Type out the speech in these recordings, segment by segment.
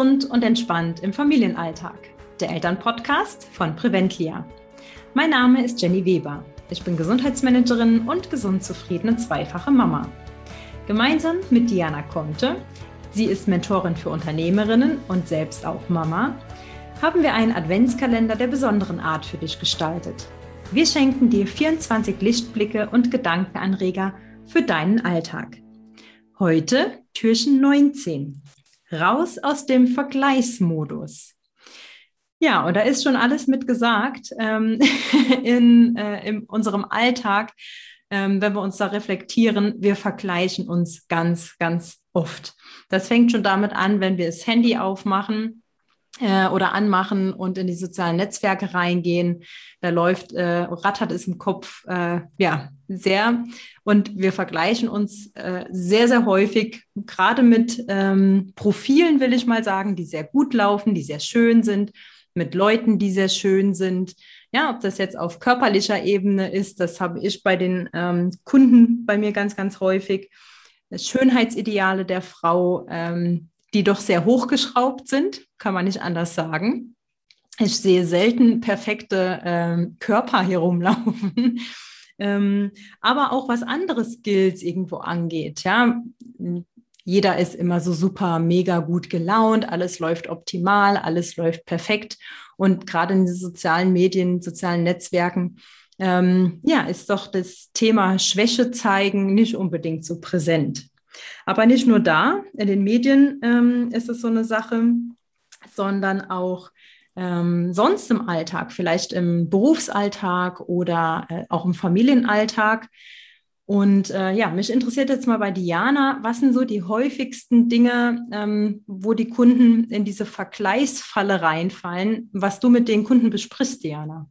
Gesund und entspannt im Familienalltag. Der Elternpodcast von Preventlia. Mein Name ist Jenny Weber. Ich bin Gesundheitsmanagerin und gesund zufriedene zweifache Mama. Gemeinsam mit Diana Conte, sie ist Mentorin für Unternehmerinnen und selbst auch Mama, haben wir einen Adventskalender der besonderen Art für dich gestaltet. Wir schenken dir 24 Lichtblicke und Gedankenanreger für deinen Alltag. Heute Türchen 19 raus aus dem Vergleichsmodus. Ja, und da ist schon alles mit gesagt ähm, in, äh, in unserem Alltag, ähm, wenn wir uns da reflektieren. Wir vergleichen uns ganz, ganz oft. Das fängt schon damit an, wenn wir das Handy aufmachen äh, oder anmachen und in die sozialen Netzwerke reingehen. Da läuft, äh, rattert es im Kopf, äh, ja, sehr. Und wir vergleichen uns äh, sehr, sehr häufig, gerade mit ähm, Profilen, will ich mal sagen, die sehr gut laufen, die sehr schön sind, mit Leuten, die sehr schön sind. Ja, ob das jetzt auf körperlicher Ebene ist, das habe ich bei den ähm, Kunden bei mir ganz, ganz häufig. Schönheitsideale der Frau, ähm, die doch sehr hochgeschraubt sind, kann man nicht anders sagen. Ich sehe selten perfekte ähm, Körper hier rumlaufen. Ähm, aber auch was andere Skills irgendwo angeht. Ja, jeder ist immer so super mega gut gelaunt, alles läuft optimal, alles läuft perfekt. Und gerade in den sozialen Medien, sozialen Netzwerken, ähm, ja, ist doch das Thema Schwäche zeigen nicht unbedingt so präsent. Aber nicht nur da, in den Medien ähm, ist es so eine Sache, sondern auch ähm, sonst im Alltag, vielleicht im Berufsalltag oder äh, auch im Familienalltag. Und äh, ja, mich interessiert jetzt mal bei Diana, was sind so die häufigsten Dinge, ähm, wo die Kunden in diese Vergleichsfalle reinfallen, was du mit den Kunden besprichst, Diana?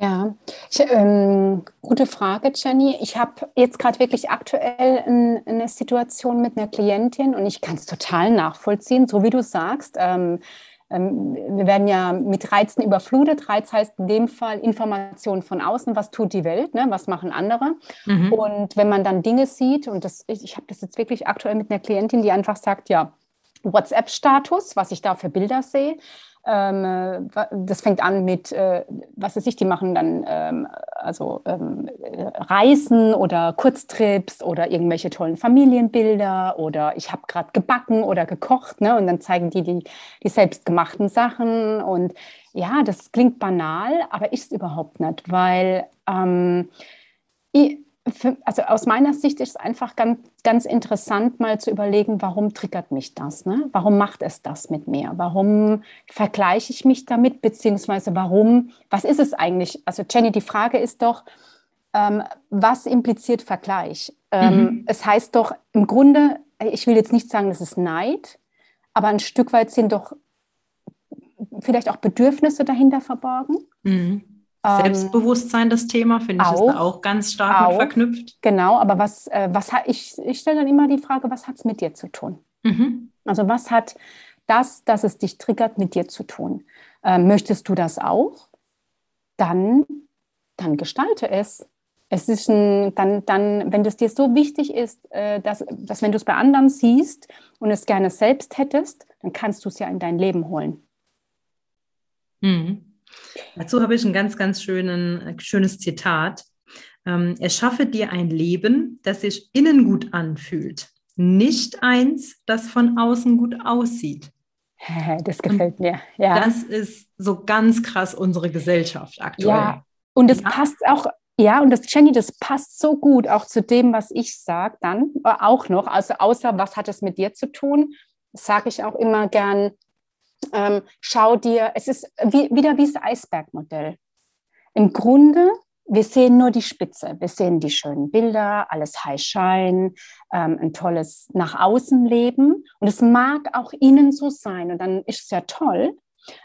Ja, ich, ähm, gute Frage, Jenny. Ich habe jetzt gerade wirklich aktuell ein, eine Situation mit einer Klientin und ich kann es total nachvollziehen, so wie du sagst. Ähm, wir werden ja mit Reizen überflutet. Reiz heißt in dem Fall Information von außen, was tut die Welt, ne? was machen andere. Mhm. Und wenn man dann Dinge sieht, und das, ich, ich habe das jetzt wirklich aktuell mit einer Klientin, die einfach sagt, ja, WhatsApp-Status, was ich da für Bilder sehe, ähm, das fängt an mit, äh, was weiß ich, die machen dann ähm, also ähm, Reisen oder Kurztrips oder irgendwelche tollen Familienbilder oder ich habe gerade gebacken oder gekocht ne? und dann zeigen die, die die selbstgemachten Sachen und ja, das klingt banal, aber ist überhaupt nicht, weil ähm, ich, also aus meiner Sicht ist es einfach ganz, ganz interessant, mal zu überlegen, warum triggert mich das? Ne? Warum macht es das mit mir? Warum vergleiche ich mich damit? Beziehungsweise warum, was ist es eigentlich? Also Jenny, die Frage ist doch, ähm, was impliziert Vergleich? Ähm, mhm. Es heißt doch im Grunde, ich will jetzt nicht sagen, das ist Neid, aber ein Stück weit sind doch vielleicht auch Bedürfnisse dahinter verborgen. Mhm. Ähm, Selbstbewusstsein das Thema, finde ich, auch, ist auch ganz stark auch, mit verknüpft. Genau, aber was, äh, was hat, ich, ich stelle dann immer die Frage, was hat es mit dir zu tun? Mhm. Also was hat das, dass es dich triggert, mit dir zu tun? Äh, möchtest du das auch? Dann, dann gestalte es. Es ist ein, dann, dann, wenn es dir so wichtig ist, äh, dass, dass wenn du es bei anderen siehst und es gerne selbst hättest, dann kannst du es ja in dein Leben holen. Mhm. Dazu habe ich ein ganz, ganz schönen, äh, schönes Zitat. Ähm, erschaffe dir ein Leben, das sich innen gut anfühlt, nicht eins, das von außen gut aussieht. Das gefällt mir. Ja. Das ist so ganz krass unsere Gesellschaft aktuell. Ja, und es ja. passt auch, ja, und das Jenny, das passt so gut auch zu dem, was ich sage dann äh, auch noch. Also außer was hat es mit dir zu tun, sage ich auch immer gern, ähm, schau dir, es ist wie, wieder wie das Eisbergmodell. Im Grunde, wir sehen nur die Spitze, wir sehen die schönen Bilder, alles High Shine, ähm, ein tolles nach außen Leben. Und es mag auch innen so sein und dann ist es ja toll.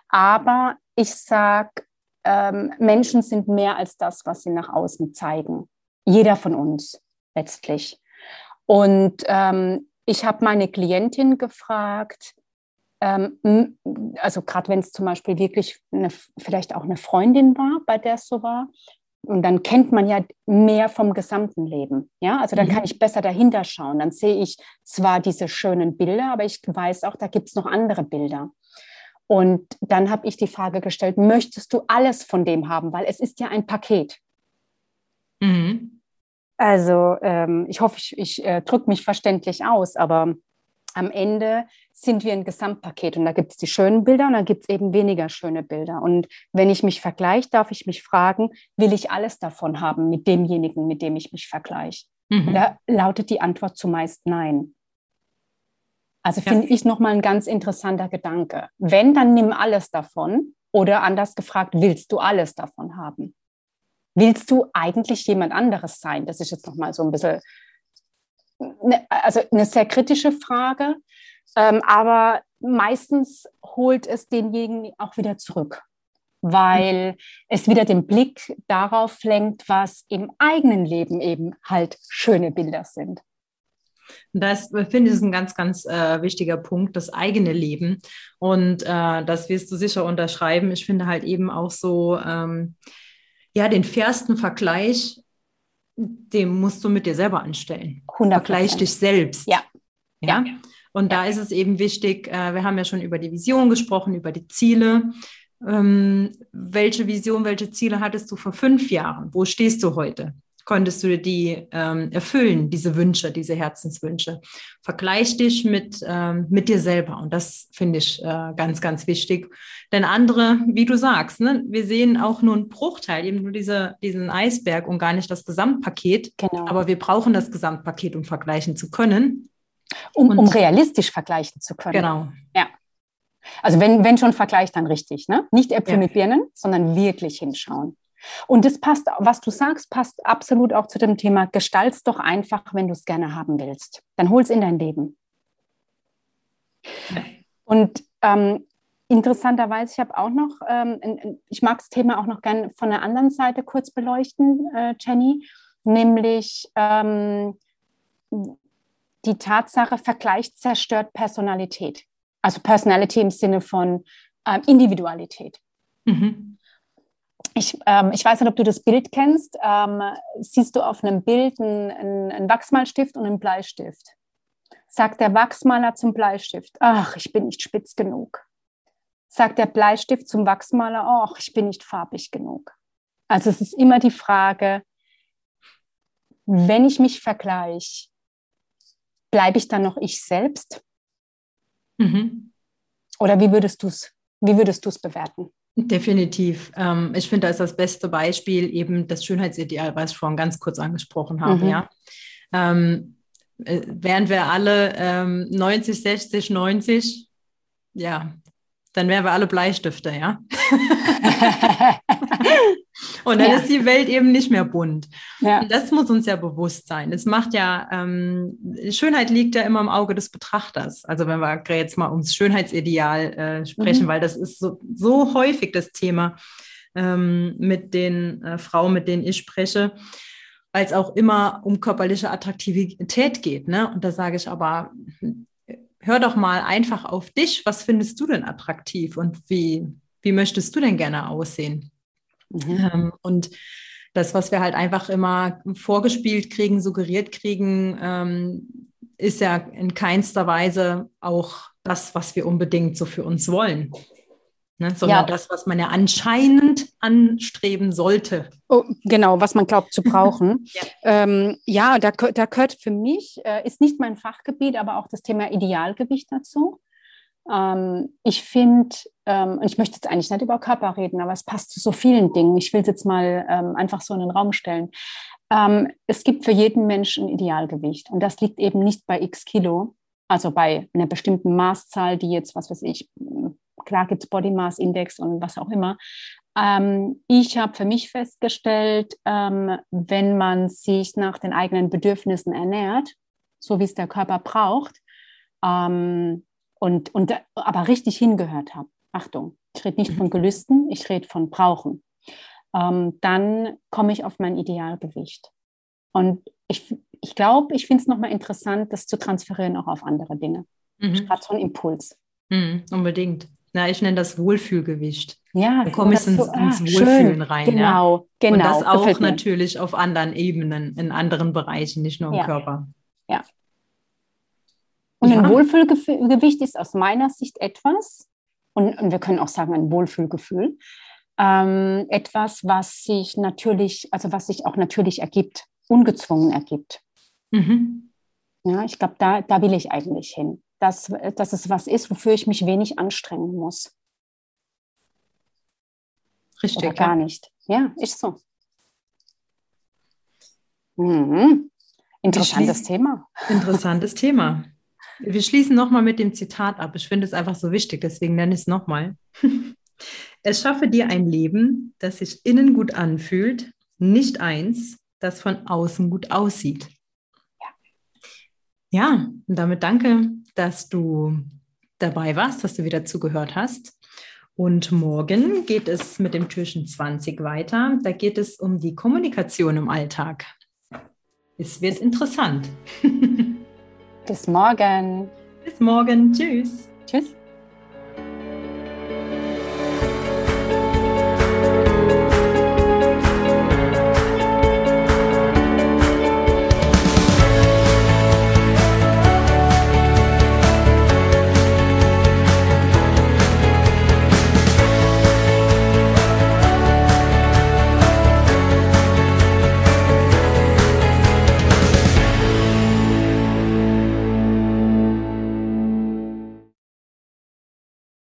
Aber ich sage, ähm, Menschen sind mehr als das, was sie nach außen zeigen. Jeder von uns letztlich. Und ähm, ich habe meine Klientin gefragt, ähm, also gerade wenn es zum Beispiel wirklich eine, vielleicht auch eine Freundin war, bei der es so war, und dann kennt man ja mehr vom gesamten Leben. Ja, also dann mhm. kann ich besser dahinter schauen. Dann sehe ich zwar diese schönen Bilder, aber ich weiß auch, da gibt es noch andere Bilder. Und dann habe ich die Frage gestellt, möchtest du alles von dem haben? Weil es ist ja ein Paket. Mhm. Also ähm, ich hoffe, ich, ich äh, drücke mich verständlich aus, aber am Ende sind wir ein Gesamtpaket und da gibt es die schönen Bilder und dann gibt es eben weniger schöne Bilder. Und wenn ich mich vergleiche, darf ich mich fragen, will ich alles davon haben mit demjenigen, mit dem ich mich vergleiche? Mhm. Da lautet die Antwort zumeist nein. Also finde ja. ich nochmal ein ganz interessanter Gedanke. Wenn, dann nimm alles davon oder anders gefragt, willst du alles davon haben? Willst du eigentlich jemand anderes sein? Das ist jetzt nochmal so ein bisschen also eine sehr kritische Frage, ähm, aber meistens holt es denjenigen auch wieder zurück, weil es wieder den Blick darauf lenkt, was im eigenen Leben eben halt schöne Bilder sind. Das finde ich ist ein ganz, ganz äh, wichtiger Punkt, das eigene Leben. Und äh, das wirst du sicher unterschreiben. Ich finde halt eben auch so, ähm, ja, den fairsten Vergleich den musst du mit dir selber anstellen. 100%. Vergleich dich selbst. Ja. ja. Und ja. da ist es eben wichtig, äh, wir haben ja schon über die Vision gesprochen, über die Ziele. Ähm, welche Vision, welche Ziele hattest du vor fünf Jahren? Wo stehst du heute? Konntest du die ähm, erfüllen, diese Wünsche, diese Herzenswünsche. Vergleich dich mit, ähm, mit dir selber. Und das finde ich äh, ganz, ganz wichtig. Denn andere, wie du sagst, ne, wir sehen auch nur einen Bruchteil, eben nur diese, diesen Eisberg und gar nicht das Gesamtpaket. Genau. Aber wir brauchen das Gesamtpaket, um vergleichen zu können. Um, um realistisch vergleichen zu können. Genau. Ja. Also wenn, wenn schon Vergleich, dann richtig. Ne? Nicht Äpfel ja. mit Birnen, sondern wirklich hinschauen. Und das passt, was du sagst, passt absolut auch zu dem Thema, gestalt's doch einfach, wenn du es gerne haben willst. Dann hol es in dein Leben. Und ähm, interessanterweise, ich habe auch noch, ähm, ich mag das Thema auch noch gerne von der anderen Seite kurz beleuchten, äh, Jenny, nämlich ähm, die Tatsache, Vergleich zerstört Personalität. Also Personality im Sinne von äh, Individualität. Mhm. Ich, ähm, ich weiß nicht, ob du das Bild kennst. Ähm, siehst du auf einem Bild einen, einen Wachsmalstift und einen Bleistift? Sagt der Wachsmaler zum Bleistift, ach, ich bin nicht spitz genug. Sagt der Bleistift zum Wachsmaler, ach, ich bin nicht farbig genug. Also es ist immer die Frage, wenn ich mich vergleiche, bleibe ich dann noch ich selbst? Mhm. Oder wie würdest du es wie würdest du es bewerten? Definitiv. Ähm, ich finde, da ist das beste Beispiel eben das Schönheitsideal, was ich vorhin ganz kurz angesprochen habe. Mhm. Ja? Ähm, äh, während wir alle ähm, 90, 60, 90, ja, dann wären wir alle Bleistifte, ja. Und dann ja. ist die Welt eben nicht mehr bunt. Ja. Und das muss uns ja bewusst sein. Es macht ja, ähm, Schönheit liegt ja immer im Auge des Betrachters. Also wenn wir jetzt mal ums Schönheitsideal äh, sprechen, mhm. weil das ist so, so häufig das Thema ähm, mit den äh, Frauen, mit denen ich spreche, weil es auch immer um körperliche Attraktivität geht. Ne? Und da sage ich aber, hör doch mal einfach auf dich. Was findest du denn attraktiv und wie, wie möchtest du denn gerne aussehen? Mhm. Ähm, und das, was wir halt einfach immer vorgespielt kriegen, suggeriert kriegen, ähm, ist ja in keinster Weise auch das, was wir unbedingt so für uns wollen. Ne? Sondern ja. das, was man ja anscheinend anstreben sollte. Oh, genau, was man glaubt zu brauchen. ja. Ähm, ja, da, da gehört für mich, äh, ist nicht mein Fachgebiet, aber auch das Thema Idealgewicht dazu. Ähm, ich finde, ähm, und ich möchte jetzt eigentlich nicht über Körper reden, aber es passt zu so vielen Dingen. Ich will es jetzt mal ähm, einfach so in den Raum stellen. Ähm, es gibt für jeden Menschen ein Idealgewicht und das liegt eben nicht bei x Kilo, also bei einer bestimmten Maßzahl, die jetzt, was weiß ich, klar gibt es Body Mass Index und was auch immer. Ähm, ich habe für mich festgestellt, ähm, wenn man sich nach den eigenen Bedürfnissen ernährt, so wie es der Körper braucht, ähm, und, und aber richtig hingehört habe, Achtung, ich rede nicht von Gelüsten, ich rede von Brauchen, ähm, dann komme ich auf mein Idealgewicht. Und ich, ich glaube, ich finde es nochmal interessant, das zu transferieren auch auf andere Dinge. Mhm. Gerade so ein Impuls. Mhm, unbedingt. Na, ich nenne das Wohlfühlgewicht. Ja, da komme ich ins, so, ins ah, Wohlfühlen schön. rein. Genau, ja? genau. Und das auch natürlich auf anderen Ebenen, in anderen Bereichen, nicht nur im ja. Körper. Ja. Und ja. ein Wohlfühlgewicht ist aus meiner Sicht etwas, und, und wir können auch sagen ein Wohlfühlgefühl, ähm, etwas, was sich natürlich, also was sich auch natürlich ergibt, ungezwungen ergibt. Mhm. Ja, ich glaube, da, da will ich eigentlich hin, dass, dass es was ist, wofür ich mich wenig anstrengen muss. Richtig. Oder gar nicht. Ja, ist so. Mhm. Interessantes Thema. Interessantes Thema. Wir schließen nochmal mit dem Zitat ab. Ich finde es einfach so wichtig, deswegen nenne ich es nochmal. Es schaffe dir ein Leben, das sich innen gut anfühlt, nicht eins, das von außen gut aussieht. Ja, ja und damit danke, dass du dabei warst, dass du wieder zugehört hast. Und morgen geht es mit dem Türchen 20 weiter. Da geht es um die Kommunikation im Alltag. Es wird interessant. Bis morgen. Bis morgen. Tschüss. Tschüss.